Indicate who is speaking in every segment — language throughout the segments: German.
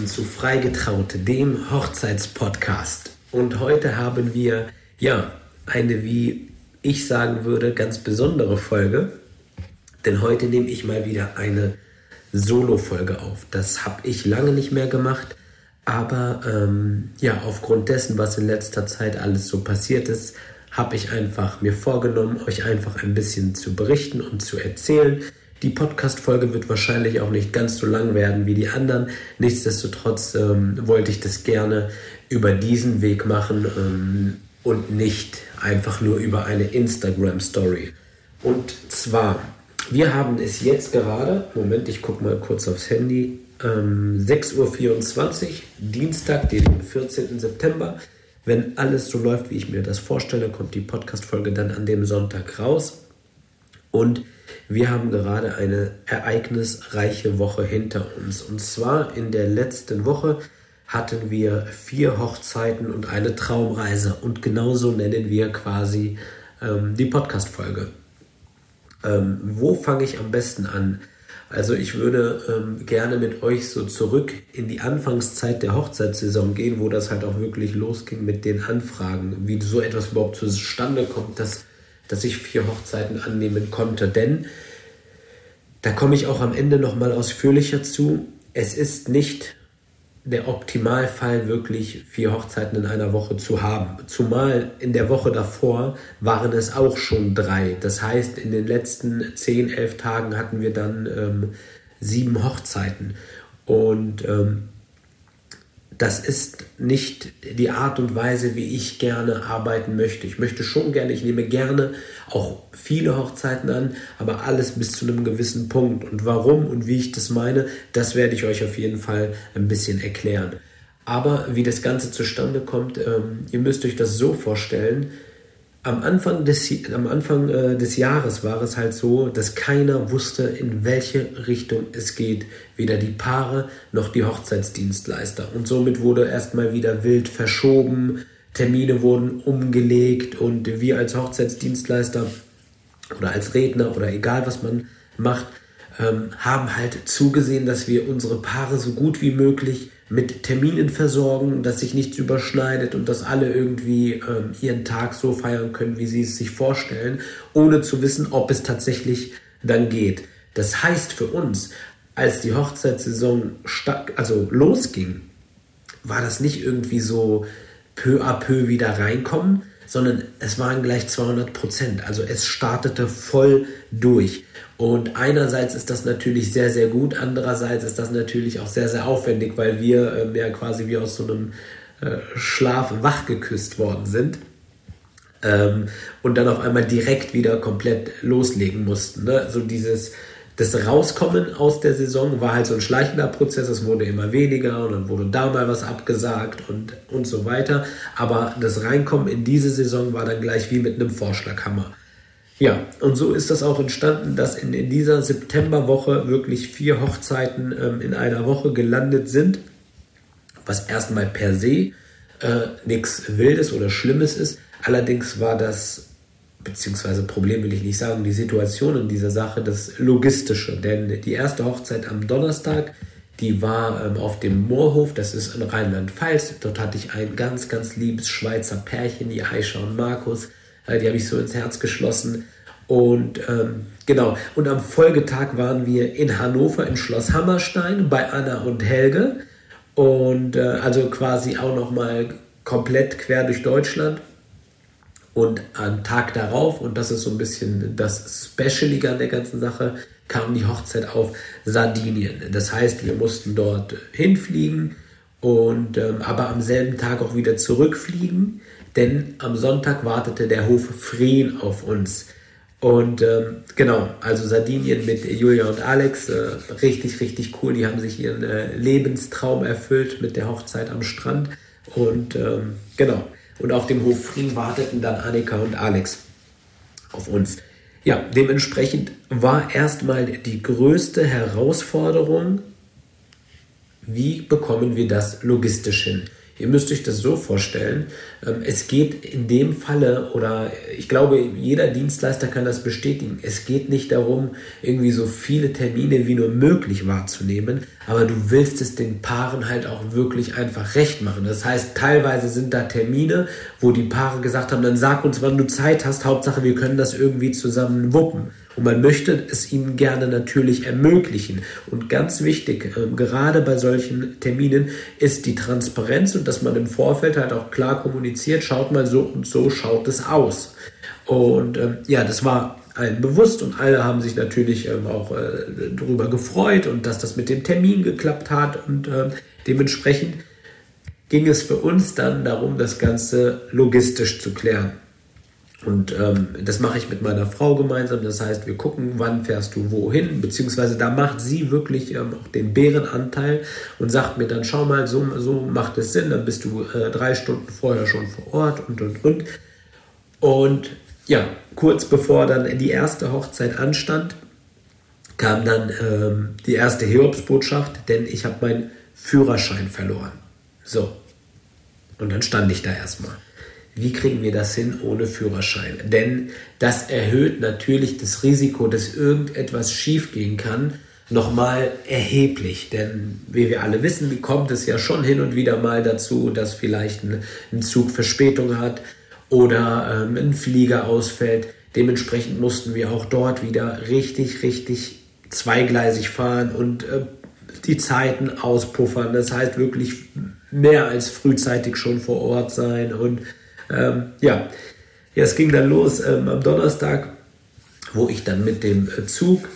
Speaker 1: Willkommen zu Freigetraut, dem Hochzeitspodcast. Und heute haben wir, ja, eine, wie ich sagen würde, ganz besondere Folge. Denn heute nehme ich mal wieder eine Solo-Folge auf. Das habe ich lange nicht mehr gemacht. Aber ähm, ja, aufgrund dessen, was in letzter Zeit alles so passiert ist, habe ich einfach mir vorgenommen, euch einfach ein bisschen zu berichten und zu erzählen. Die Podcast-Folge wird wahrscheinlich auch nicht ganz so lang werden wie die anderen. Nichtsdestotrotz ähm, wollte ich das gerne über diesen Weg machen ähm, und nicht einfach nur über eine Instagram-Story. Und zwar, wir haben es jetzt gerade, Moment, ich gucke mal kurz aufs Handy, ähm, 6.24 Uhr, Dienstag, den 14. September. Wenn alles so läuft, wie ich mir das vorstelle, kommt die Podcast-Folge dann an dem Sonntag raus. Und wir haben gerade eine ereignisreiche Woche hinter uns. Und zwar in der letzten Woche hatten wir vier Hochzeiten und eine Traumreise. Und genauso nennen wir quasi ähm, die Podcast-Folge. Ähm, wo fange ich am besten an? Also ich würde ähm, gerne mit euch so zurück in die Anfangszeit der Hochzeitssaison gehen, wo das halt auch wirklich losging mit den Anfragen, wie so etwas überhaupt zustande kommt, dass, dass ich vier Hochzeiten annehmen konnte. Denn da komme ich auch am Ende nochmal ausführlicher zu. Es ist nicht der Optimalfall, wirklich vier Hochzeiten in einer Woche zu haben. Zumal in der Woche davor waren es auch schon drei. Das heißt, in den letzten zehn, elf Tagen hatten wir dann ähm, sieben Hochzeiten. Und ähm, das ist nicht die Art und Weise, wie ich gerne arbeiten möchte. Ich möchte schon gerne, ich nehme gerne auch viele Hochzeiten an, aber alles bis zu einem gewissen Punkt. Und warum und wie ich das meine, das werde ich euch auf jeden Fall ein bisschen erklären. Aber wie das Ganze zustande kommt, ähm, ihr müsst euch das so vorstellen, am Anfang, des, am Anfang äh, des Jahres war es halt so, dass keiner wusste, in welche Richtung es geht. Weder die Paare noch die Hochzeitsdienstleister. Und somit wurde erstmal wieder wild verschoben, Termine wurden umgelegt und wir als Hochzeitsdienstleister oder als Redner oder egal was man macht, ähm, haben halt zugesehen, dass wir unsere Paare so gut wie möglich mit Terminen versorgen, dass sich nichts überschneidet und dass alle irgendwie ähm, ihren Tag so feiern können, wie sie es sich vorstellen, ohne zu wissen, ob es tatsächlich dann geht. Das heißt für uns, als die Hochzeitssaison also losging, war das nicht irgendwie so peu à peu wieder reinkommen, sondern es waren gleich 200 Prozent. Also es startete voll durch. Und einerseits ist das natürlich sehr, sehr gut, andererseits ist das natürlich auch sehr, sehr aufwendig, weil wir ähm, ja quasi wie aus so einem äh, Schlaf wach geküsst worden sind. Ähm, und dann auf einmal direkt wieder komplett loslegen mussten. Ne? So dieses, das Rauskommen aus der Saison war halt so ein schleichender Prozess, es wurde immer weniger und dann wurde da mal was abgesagt und, und so weiter. Aber das Reinkommen in diese Saison war dann gleich wie mit einem Vorschlaghammer. Ja, und so ist das auch entstanden, dass in, in dieser Septemberwoche wirklich vier Hochzeiten ähm, in einer Woche gelandet sind, was erstmal per se äh, nichts Wildes oder Schlimmes ist. Allerdings war das, beziehungsweise Problem will ich nicht sagen, die Situation in dieser Sache das Logistische. Denn die erste Hochzeit am Donnerstag, die war ähm, auf dem Moorhof, das ist in Rheinland-Pfalz. Dort hatte ich ein ganz, ganz liebes Schweizer Pärchen, die Aisha und Markus äh, die habe ich so ins Herz geschlossen. Und ähm, genau, und am Folgetag waren wir in Hannover im Schloss Hammerstein bei Anna und Helge. Und äh, also quasi auch nochmal komplett quer durch Deutschland. Und am Tag darauf, und das ist so ein bisschen das Specialige an der ganzen Sache, kam die Hochzeit auf Sardinien. Das heißt, wir mussten dort hinfliegen und ähm, aber am selben Tag auch wieder zurückfliegen denn am Sonntag wartete der Hof Freen auf uns. Und ähm, genau, also Sardinien mit Julia und Alex, äh, richtig, richtig cool. Die haben sich ihren äh, Lebenstraum erfüllt mit der Hochzeit am Strand. Und ähm, genau, und auf dem Hof Freen warteten dann Annika und Alex auf uns. Ja, dementsprechend war erstmal die größte Herausforderung, wie bekommen wir das logistisch hin? Ihr müsst euch das so vorstellen, ähm, es geht in dem Falle, oder ich glaube, jeder Dienstleister kann das bestätigen, es geht nicht darum, irgendwie so viele Termine wie nur möglich wahrzunehmen, aber du willst es den Paaren halt auch wirklich einfach recht machen. Das heißt, teilweise sind da Termine, wo die Paare gesagt haben, dann sag uns, wann du Zeit hast, Hauptsache wir können das irgendwie zusammen wuppen. Und man möchte es ihnen gerne natürlich ermöglichen. Und ganz wichtig, äh, gerade bei solchen Terminen, ist die Transparenz und dass man im Vorfeld halt auch klar kommuniziert, schaut mal so und so schaut es aus. Und ähm, ja, das war allen bewusst und alle haben sich natürlich ähm, auch äh, darüber gefreut und dass das mit dem Termin geklappt hat und dementsprechend ging es für uns dann darum, das Ganze logistisch zu klären. Und ähm, das mache ich mit meiner Frau gemeinsam. Das heißt, wir gucken, wann fährst du wohin, beziehungsweise da macht sie wirklich ähm, auch den Bärenanteil und sagt mir dann, schau mal, so, so macht es Sinn, dann bist du äh, drei Stunden vorher schon vor Ort und und und. Und ja, kurz bevor dann die erste Hochzeit anstand, kam dann ähm, die erste Hiobsbotschaft, denn ich habe meinen Führerschein verloren. So. Und dann stand ich da erstmal wie kriegen wir das hin ohne Führerschein? Denn das erhöht natürlich das Risiko, dass irgendetwas schiefgehen kann, nochmal erheblich. Denn wie wir alle wissen, kommt es ja schon hin und wieder mal dazu, dass vielleicht ein, Zug Verspätung hat oder ähm, ein Flieger ausfällt. Dementsprechend mussten wir auch dort wieder richtig, richtig zweigleisig fahren und äh, die Zeiten auspuffern. Das heißt wirklich mehr als frühzeitig schon vor Ort sein und ähm, ja. ja, es ging dann los ähm, am Donnerstag, wo ich dann mit dem äh, Zug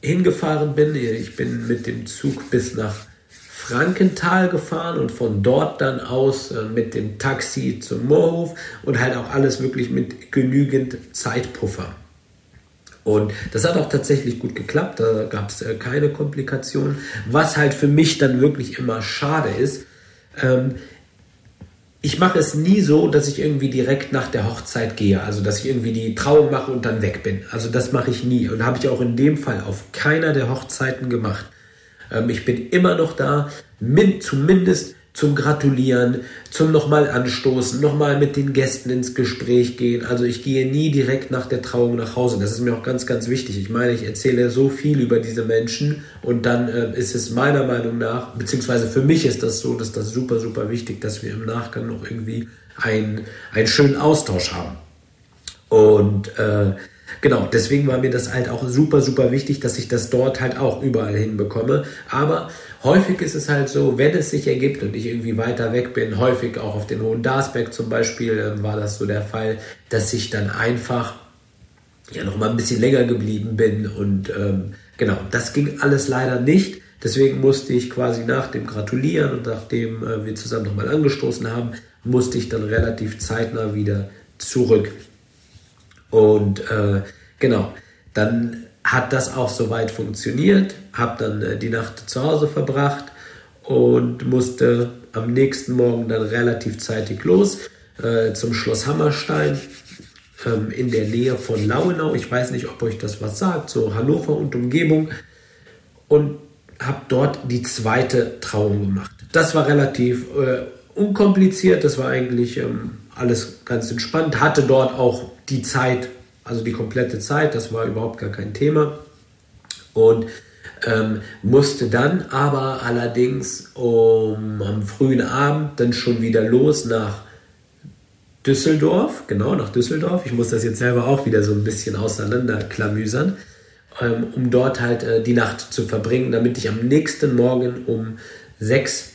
Speaker 1: hingefahren bin. Ich bin mit dem Zug bis nach Frankenthal gefahren und von dort dann aus äh, mit dem Taxi zum Moorhof und halt auch alles wirklich mit genügend Zeitpuffer. Und das hat auch tatsächlich gut geklappt, da gab es äh, keine Komplikationen. Was halt für mich dann wirklich immer schade ist, ähm, ich mache es nie so, dass ich irgendwie direkt nach der Hochzeit gehe. Also, dass ich irgendwie die Trauung mache und dann weg bin. Also, das mache ich nie. Und habe ich auch in dem Fall auf keiner der Hochzeiten gemacht. Ähm, ich bin immer noch da, min, zumindest zum Gratulieren, zum nochmal anstoßen, nochmal mit den Gästen ins Gespräch gehen. Also ich gehe nie direkt nach der Trauung nach Hause. Das ist mir auch ganz, ganz wichtig. Ich meine, ich erzähle so viel über diese Menschen und dann äh, ist es meiner Meinung nach, beziehungsweise für mich ist das so, dass das super, super wichtig, dass wir im Nachgang noch irgendwie ein, einen schönen Austausch haben. Und äh, genau, deswegen war mir das halt auch super, super wichtig, dass ich das dort halt auch überall hinbekomme. Aber Häufig ist es halt so, wenn es sich ergibt und ich irgendwie weiter weg bin, häufig auch auf den Hohen Darsberg zum Beispiel, äh, war das so der Fall, dass ich dann einfach ja noch mal ein bisschen länger geblieben bin und ähm, genau, das ging alles leider nicht. Deswegen musste ich quasi nach dem Gratulieren und nachdem äh, wir zusammen nochmal angestoßen haben, musste ich dann relativ zeitnah wieder zurück. Und äh, genau, dann hat das auch soweit funktioniert, habe dann äh, die Nacht zu Hause verbracht und musste am nächsten Morgen dann relativ zeitig los äh, zum Schloss Hammerstein ähm, in der Nähe von Lauenau. Ich weiß nicht, ob euch das was sagt, so Hannover und Umgebung. Und habe dort die zweite Trauung gemacht. Das war relativ äh, unkompliziert, das war eigentlich ähm, alles ganz entspannt. Hatte dort auch die Zeit also die komplette Zeit, das war überhaupt gar kein Thema. Und ähm, musste dann aber allerdings um, am frühen Abend dann schon wieder los nach Düsseldorf, genau nach Düsseldorf. Ich muss das jetzt selber auch wieder so ein bisschen auseinanderklamüsern, ähm, um dort halt äh, die Nacht zu verbringen, damit ich am nächsten Morgen um 6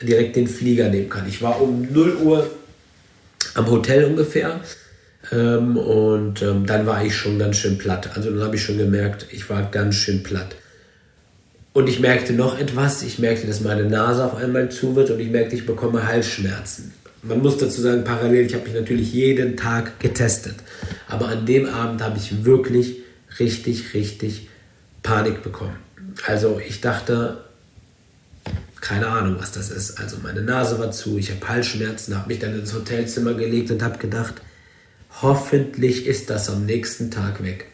Speaker 1: direkt den Flieger nehmen kann. Ich war um 0 Uhr am Hotel ungefähr ähm, und ähm, dann war ich schon ganz schön platt. Also dann habe ich schon gemerkt, ich war ganz schön platt. Und ich merkte noch etwas. Ich merkte, dass meine Nase auf einmal zu wird und ich merkte, ich bekomme Halsschmerzen. Man muss dazu sagen, parallel, ich habe mich natürlich jeden Tag getestet. Aber an dem Abend habe ich wirklich richtig, richtig Panik bekommen. Also ich dachte, keine Ahnung, was das ist. Also meine Nase war zu, ich habe Halsschmerzen, habe mich dann ins Hotelzimmer gelegt und habe gedacht, hoffentlich ist das am nächsten Tag weg.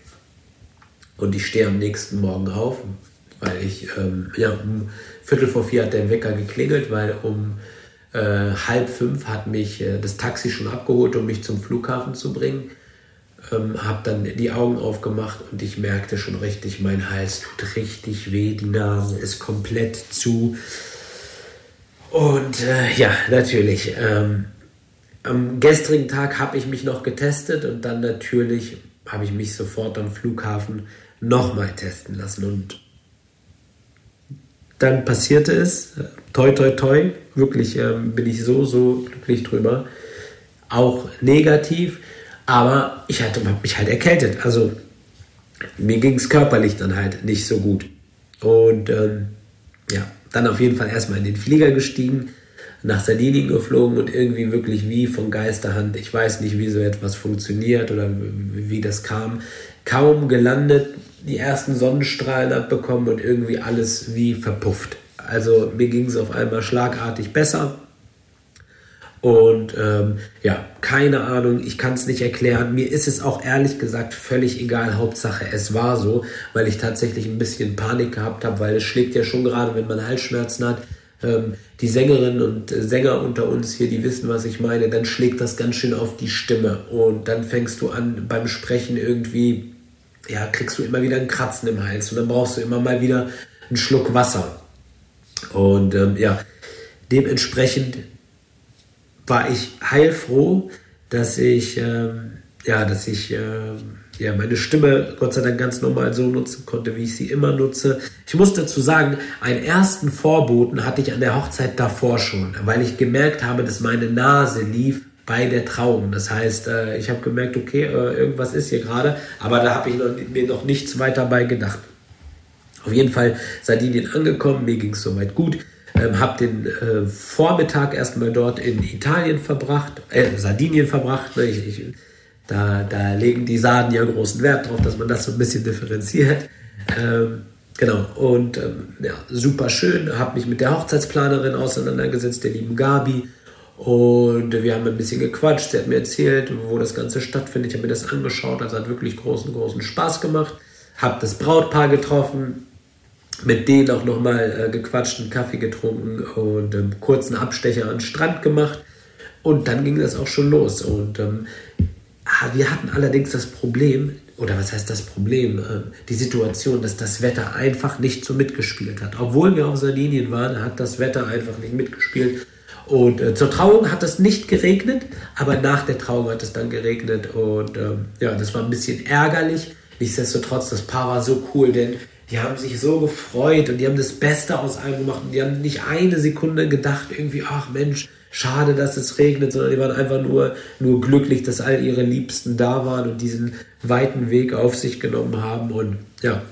Speaker 1: Und ich stehe am nächsten Morgen auf, weil ich, ähm, ja, um Viertel vor vier hat der Wecker geklingelt, weil um äh, halb fünf hat mich äh, das Taxi schon abgeholt, um mich zum Flughafen zu bringen. Ähm, habe dann die Augen aufgemacht und ich merkte schon richtig, mein Hals tut richtig weh, die Nase ist komplett zu. Und äh, ja, natürlich. Ähm, am gestrigen Tag habe ich mich noch getestet und dann natürlich habe ich mich sofort am Flughafen nochmal testen lassen. Und dann passierte es, toi, toi, toi, wirklich ähm, bin ich so, so glücklich drüber. Auch negativ, aber ich hatte mich halt erkältet. Also mir ging es körperlich dann halt nicht so gut. Und ähm, ja, dann auf jeden Fall erstmal in den Flieger gestiegen, nach Sardinien geflogen und irgendwie wirklich wie von Geisterhand. Ich weiß nicht, wie so etwas funktioniert oder wie das kam. Kaum gelandet, die ersten Sonnenstrahlen abbekommen und irgendwie alles wie verpufft. Also mir ging es auf einmal schlagartig besser. Und ähm, ja, keine Ahnung, ich kann es nicht erklären. Mir ist es auch ehrlich gesagt völlig egal. Hauptsache, es war so, weil ich tatsächlich ein bisschen Panik gehabt habe, weil es schlägt ja schon gerade, wenn man Halsschmerzen hat. Ähm, die Sängerinnen und Sänger unter uns hier, die wissen, was ich meine. Dann schlägt das ganz schön auf die Stimme. Und dann fängst du an, beim Sprechen irgendwie, ja, kriegst du immer wieder ein Kratzen im Hals. Und dann brauchst du immer mal wieder einen Schluck Wasser. Und ähm, ja, dementsprechend war ich heilfroh, dass ich, ähm, ja, dass ich ähm, ja, meine Stimme Gott sei Dank ganz normal so nutzen konnte, wie ich sie immer nutze. Ich muss dazu sagen, einen ersten Vorboten hatte ich an der Hochzeit davor schon, weil ich gemerkt habe, dass meine Nase lief bei der Trauung. Das heißt, äh, ich habe gemerkt, okay, äh, irgendwas ist hier gerade, aber da habe ich mir noch nichts weiter bei gedacht. Auf jeden Fall Sardinien angekommen, mir ging es soweit gut. Ähm, habe den äh, Vormittag erstmal dort in Italien verbracht, äh, Sardinien verbracht. Ne? Ich, ich, da, da legen die Sarden ja großen Wert drauf, dass man das so ein bisschen differenziert. Ähm, genau, und ähm, ja, super schön. Habe mich mit der Hochzeitsplanerin auseinandergesetzt, der lieben Gabi. Und wir haben ein bisschen gequatscht. Sie hat mir erzählt, wo das Ganze stattfindet. Ich habe mir das angeschaut. Also hat wirklich großen, großen Spaß gemacht. Habe das Brautpaar getroffen mit denen auch nochmal äh, gequatscht, einen Kaffee getrunken und ähm, kurzen Abstecher an den Strand gemacht. Und dann ging das auch schon los. Und ähm, wir hatten allerdings das Problem, oder was heißt das Problem? Äh, die Situation, dass das Wetter einfach nicht so mitgespielt hat. Obwohl wir auf Sardinien waren, hat das Wetter einfach nicht mitgespielt. Und äh, zur Trauung hat es nicht geregnet, aber nach der Trauung hat es dann geregnet. Und ähm, ja, das war ein bisschen ärgerlich. Nichtsdestotrotz, das Paar war so cool, denn die haben sich so gefreut und die haben das Beste aus allem gemacht und die haben nicht eine Sekunde gedacht, irgendwie, ach Mensch, schade, dass es regnet, sondern die waren einfach nur, nur glücklich, dass all ihre Liebsten da waren und diesen weiten Weg auf sich genommen haben und ja,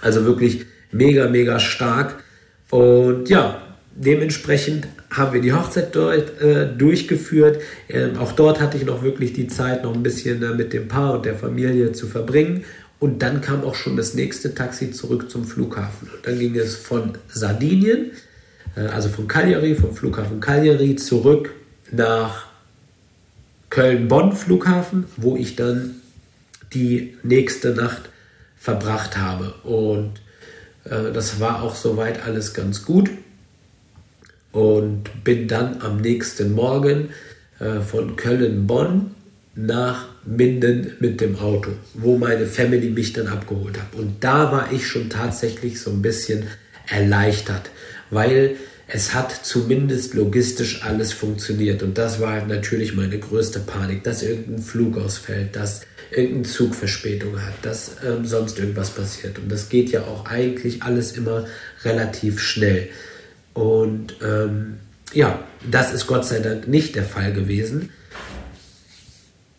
Speaker 1: also wirklich mega, mega stark und ja, dementsprechend haben wir die Hochzeit dort äh, durchgeführt. Ähm, auch dort hatte ich noch wirklich die Zeit, noch ein bisschen äh, mit dem Paar und der Familie zu verbringen. Und dann kam auch schon das nächste Taxi zurück zum Flughafen. Und dann ging es von Sardinien, also von Cagliari, vom Flughafen Cagliari, zurück nach Köln-Bonn Flughafen, wo ich dann die nächste Nacht verbracht habe. Und äh, das war auch soweit alles ganz gut. Und bin dann am nächsten Morgen äh, von Köln-Bonn nach Minden mit dem Auto, wo meine Family mich dann abgeholt hat. Und da war ich schon tatsächlich so ein bisschen erleichtert, weil es hat zumindest logistisch alles funktioniert. Und das war halt natürlich meine größte Panik, dass irgendein Flug ausfällt, dass irgendein Zug Verspätung hat, dass ähm, sonst irgendwas passiert. Und das geht ja auch eigentlich alles immer relativ schnell. Und ähm, ja, das ist Gott sei Dank nicht der Fall gewesen.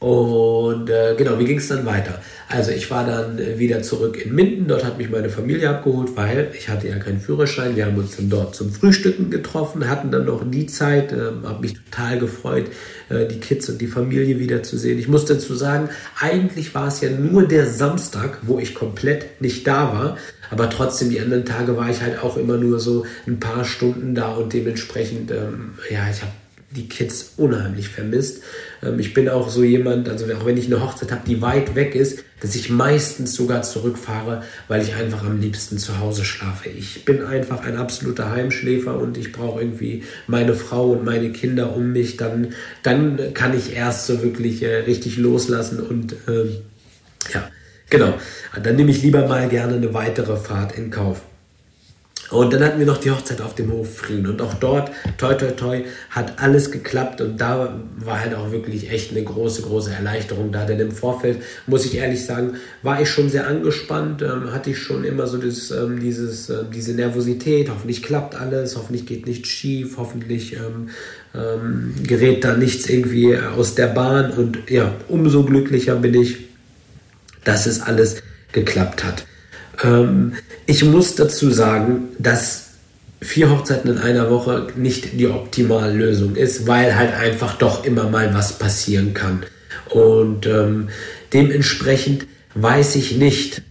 Speaker 1: Und äh, genau, wie ging es dann weiter? Also ich war dann wieder zurück in Minden, dort hat mich meine Familie abgeholt, weil ich hatte ja keinen Führerschein. Wir haben uns dann dort zum Frühstücken getroffen, hatten dann noch die Zeit, äh, habe mich total gefreut, äh, die Kids und die Familie wiederzusehen. Ich muss dazu sagen, eigentlich war es ja nur der Samstag, wo ich komplett nicht da war, aber trotzdem die anderen Tage war ich halt auch immer nur so ein paar Stunden da und dementsprechend, ähm, ja, ich habe die Kids unheimlich vermisst. Ähm, ich bin auch so jemand, also auch wenn ich eine Hochzeit habe, die weit weg ist, dass ich meistens sogar zurückfahre, weil ich einfach am liebsten zu Hause schlafe. Ich bin einfach ein absoluter Heimschläfer und ich brauche irgendwie meine Frau und meine Kinder um mich. Dann, dann kann ich erst so wirklich äh, richtig loslassen und ähm, ja, genau. Dann nehme ich lieber mal gerne eine weitere Fahrt in Kauf. Und dann hatten wir noch die Hochzeit auf dem Hof Frieden. Und auch dort, toi, toi, toi, hat alles geklappt. Und da war halt auch wirklich echt eine große, große Erleichterung da. Denn im Vorfeld, muss ich ehrlich sagen, war ich schon sehr angespannt. Ähm, hatte ich schon immer so das, ähm, dieses, äh, diese Nervosität. Hoffentlich klappt alles. Hoffentlich geht nichts schief. Hoffentlich ähm, ähm, gerät da nichts irgendwie aus der Bahn. Und ja, umso glücklicher bin ich, dass es alles geklappt hat. Ähm, ich muss dazu sagen, dass vier Hochzeiten in einer Woche nicht die optimale Lösung ist, weil halt einfach doch immer mal was passieren kann. Und ähm, dementsprechend weiß ich nicht,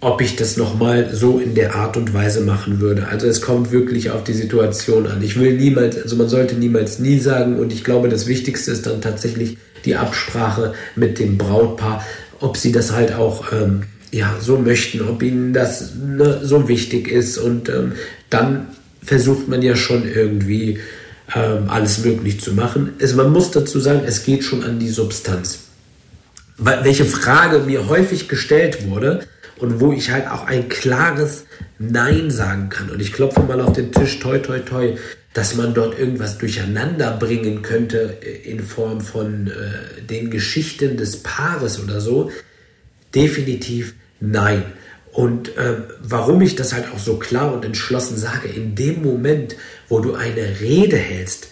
Speaker 1: ob ich das nochmal so in der Art und Weise machen würde. Also es kommt wirklich auf die Situation an. Ich will niemals, also man sollte niemals nie sagen und ich glaube, das Wichtigste ist dann tatsächlich die Absprache mit dem Brautpaar, ob sie das halt auch ähm, ja, so möchten, ob ihnen das ne, so wichtig ist. Und ähm, dann versucht man ja schon irgendwie ähm, alles möglich zu machen. Es, man muss dazu sagen, es geht schon an die Substanz. Welche Frage mir häufig gestellt wurde und wo ich halt auch ein klares Nein sagen kann. Und ich klopfe mal auf den Tisch, toi, toi, toi, dass man dort irgendwas durcheinander bringen könnte äh, in Form von äh, den Geschichten des Paares oder so. Definitiv Nein. Und äh, warum ich das halt auch so klar und entschlossen sage, in dem Moment, wo du eine Rede hältst,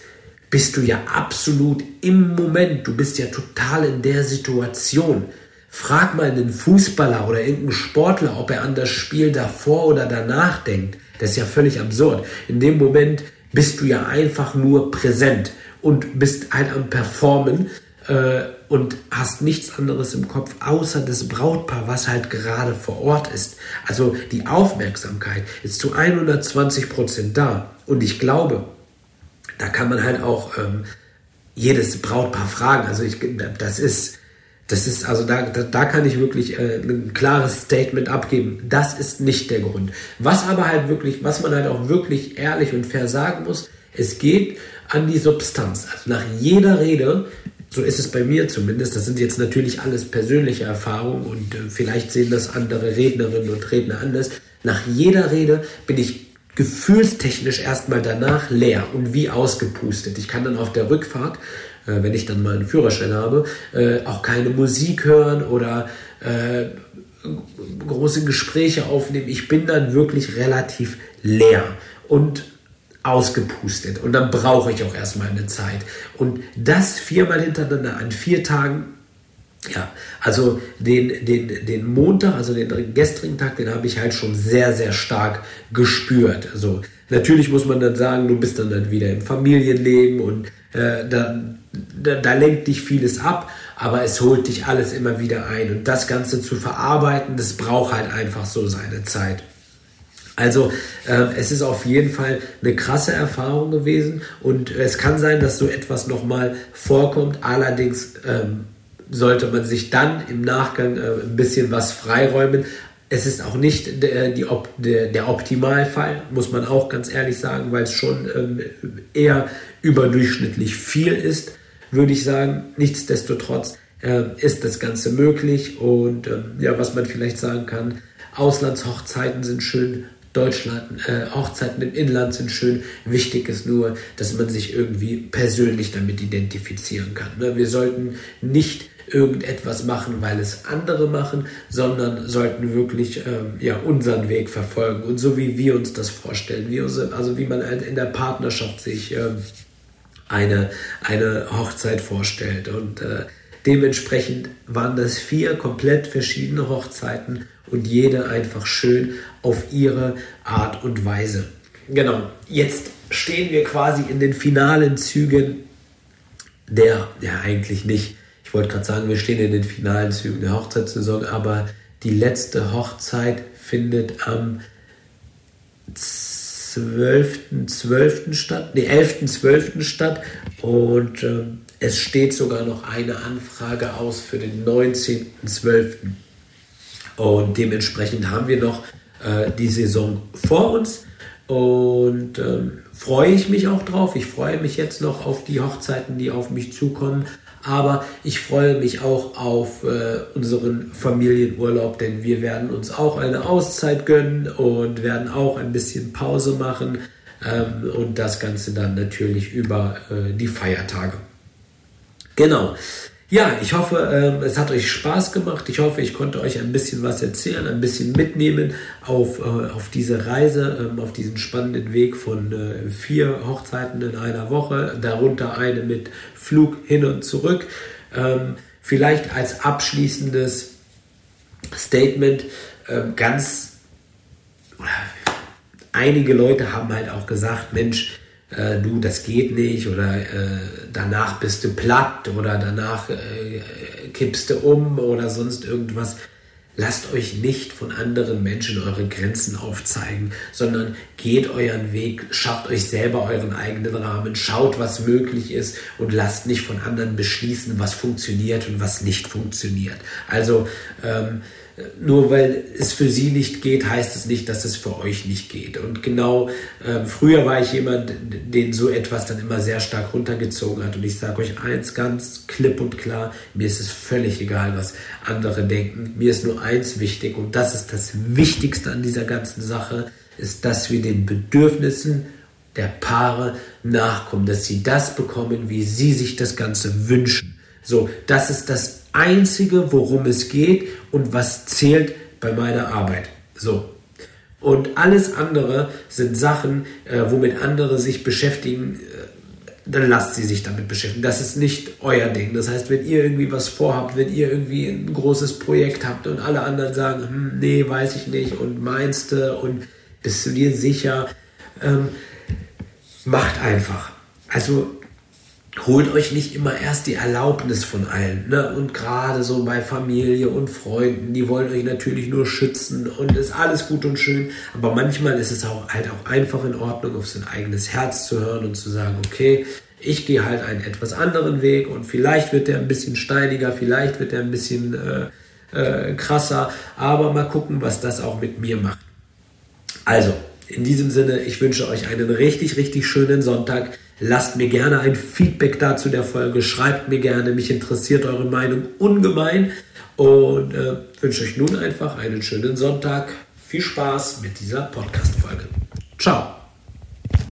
Speaker 1: bist du ja absolut im Moment, du bist ja total in der Situation. Frag mal einen Fußballer oder irgendeinen Sportler, ob er an das Spiel davor oder danach denkt. Das ist ja völlig absurd. In dem Moment bist du ja einfach nur präsent und bist halt am Performen äh, und hast nichts anderes im Kopf außer das Brautpaar, was halt gerade vor Ort ist. Also die Aufmerksamkeit ist zu 120 Prozent da. Und ich glaube, da kann man halt auch ähm, jedes Brautpaar fragen. Also ich, das ist, das ist, also da, da, da kann ich wirklich äh, ein klares Statement abgeben. Das ist nicht der Grund. Was aber halt wirklich, was man halt auch wirklich ehrlich und fair sagen muss, es geht an die Substanz. Also nach jeder Rede so ist es bei mir zumindest. Das sind jetzt natürlich alles persönliche Erfahrungen und äh, vielleicht sehen das andere Rednerinnen und Redner anders. Nach jeder Rede bin ich gefühlstechnisch erstmal danach leer und wie ausgepustet. Ich kann dann auf der Rückfahrt, äh, wenn ich dann mal einen Führerschein habe, äh, auch keine Musik hören oder äh, große Gespräche aufnehmen. Ich bin dann wirklich relativ leer und ausgepustet. Und dann brauche ich auch erstmal eine Zeit. Und das viermal hintereinander an vier Tagen, ja, also den, den, den Montag, also den gestrigen Tag, den habe ich halt schon sehr, sehr stark gespürt. Also natürlich muss man dann sagen, du bist dann, dann wieder im Familienleben und äh, da, da, da lenkt dich vieles ab, aber es holt dich alles immer wieder ein. Und das Ganze zu verarbeiten, das braucht halt einfach so seine Zeit. Also äh, es ist auf jeden Fall eine krasse Erfahrung gewesen und es kann sein, dass so etwas nochmal vorkommt. Allerdings ähm, sollte man sich dann im Nachgang äh, ein bisschen was freiräumen. Es ist auch nicht der, die, der, der Optimalfall, muss man auch ganz ehrlich sagen, weil es schon ähm, eher überdurchschnittlich viel ist, würde ich sagen. Nichtsdestotrotz äh, ist das Ganze möglich und ähm, ja, was man vielleicht sagen kann, Auslandshochzeiten sind schön, Deutschland, äh, Hochzeiten im Inland sind schön. Wichtig ist nur, dass man sich irgendwie persönlich damit identifizieren kann. Ne? Wir sollten nicht irgendetwas machen, weil es andere machen, sondern sollten wirklich ähm, ja, unseren Weg verfolgen und so wie wir uns das vorstellen, wie unsere, also wie man halt in der Partnerschaft sich ähm, eine, eine Hochzeit vorstellt. Und äh, dementsprechend waren das vier komplett verschiedene Hochzeiten und jede einfach schön auf ihre Art und Weise. Genau, jetzt stehen wir quasi in den finalen Zügen der, ja eigentlich nicht, ich wollte gerade sagen, wir stehen in den finalen Zügen der Hochzeitssaison, aber die letzte Hochzeit findet am 12.12. statt, nee, 11.12. statt und äh, es steht sogar noch eine Anfrage aus für den 19.12. Und dementsprechend haben wir noch äh, die Saison vor uns und ähm, freue ich mich auch drauf. Ich freue mich jetzt noch auf die Hochzeiten, die auf mich zukommen. Aber ich freue mich auch auf äh, unseren Familienurlaub, denn wir werden uns auch eine Auszeit gönnen und werden auch ein bisschen Pause machen ähm, und das Ganze dann natürlich über äh, die Feiertage. Genau. Ja, ich hoffe, ähm, es hat euch Spaß gemacht. Ich hoffe, ich konnte euch ein bisschen was erzählen, ein bisschen mitnehmen auf, äh, auf diese Reise, ähm, auf diesen spannenden Weg von äh, vier Hochzeiten in einer Woche, darunter eine mit Flug hin und zurück. Ähm, vielleicht als abschließendes Statement ganz, einige Leute haben halt auch gesagt, Mensch, äh, du, das geht nicht oder äh, danach bist du platt oder danach äh, kippst du um oder sonst irgendwas. Lasst euch nicht von anderen Menschen eure Grenzen aufzeigen, sondern geht euren Weg, schafft euch selber euren eigenen Rahmen, schaut, was möglich ist und lasst nicht von anderen beschließen, was funktioniert und was nicht funktioniert. Also ähm, nur weil es für sie nicht geht, heißt es nicht, dass es für euch nicht geht. Und genau äh, früher war ich jemand, den so etwas dann immer sehr stark runtergezogen hat. Und ich sage euch eins ganz klipp und klar, mir ist es völlig egal, was andere denken. Mir ist nur eins wichtig und das ist das Wichtigste an dieser ganzen Sache, ist, dass wir den Bedürfnissen der Paare nachkommen, dass sie das bekommen, wie sie sich das Ganze wünschen. So, das ist das Einzige, worum es geht und was zählt bei meiner Arbeit. So. Und alles andere sind Sachen, äh, womit andere sich beschäftigen, äh, dann lasst sie sich damit beschäftigen. Das ist nicht euer Ding. Das heißt, wenn ihr irgendwie was vorhabt, wenn ihr irgendwie ein großes Projekt habt und alle anderen sagen, hm, nee, weiß ich nicht und meinst du und bist du dir sicher, ähm, macht einfach. Also holt euch nicht immer erst die Erlaubnis von allen. Ne? Und gerade so bei Familie und Freunden, die wollen euch natürlich nur schützen und ist alles gut und schön. Aber manchmal ist es auch halt auch einfach in Ordnung, auf sein eigenes Herz zu hören und zu sagen, okay, ich gehe halt einen etwas anderen Weg und vielleicht wird der ein bisschen steiniger, vielleicht wird der ein bisschen äh, äh, krasser, aber mal gucken, was das auch mit mir macht. Also, in diesem Sinne, ich wünsche euch einen richtig, richtig schönen Sonntag. Lasst mir gerne ein Feedback dazu der Folge. Schreibt mir gerne. Mich interessiert eure Meinung ungemein. Und äh, wünsche euch nun einfach einen schönen Sonntag. Viel Spaß mit dieser Podcast-Folge. Ciao.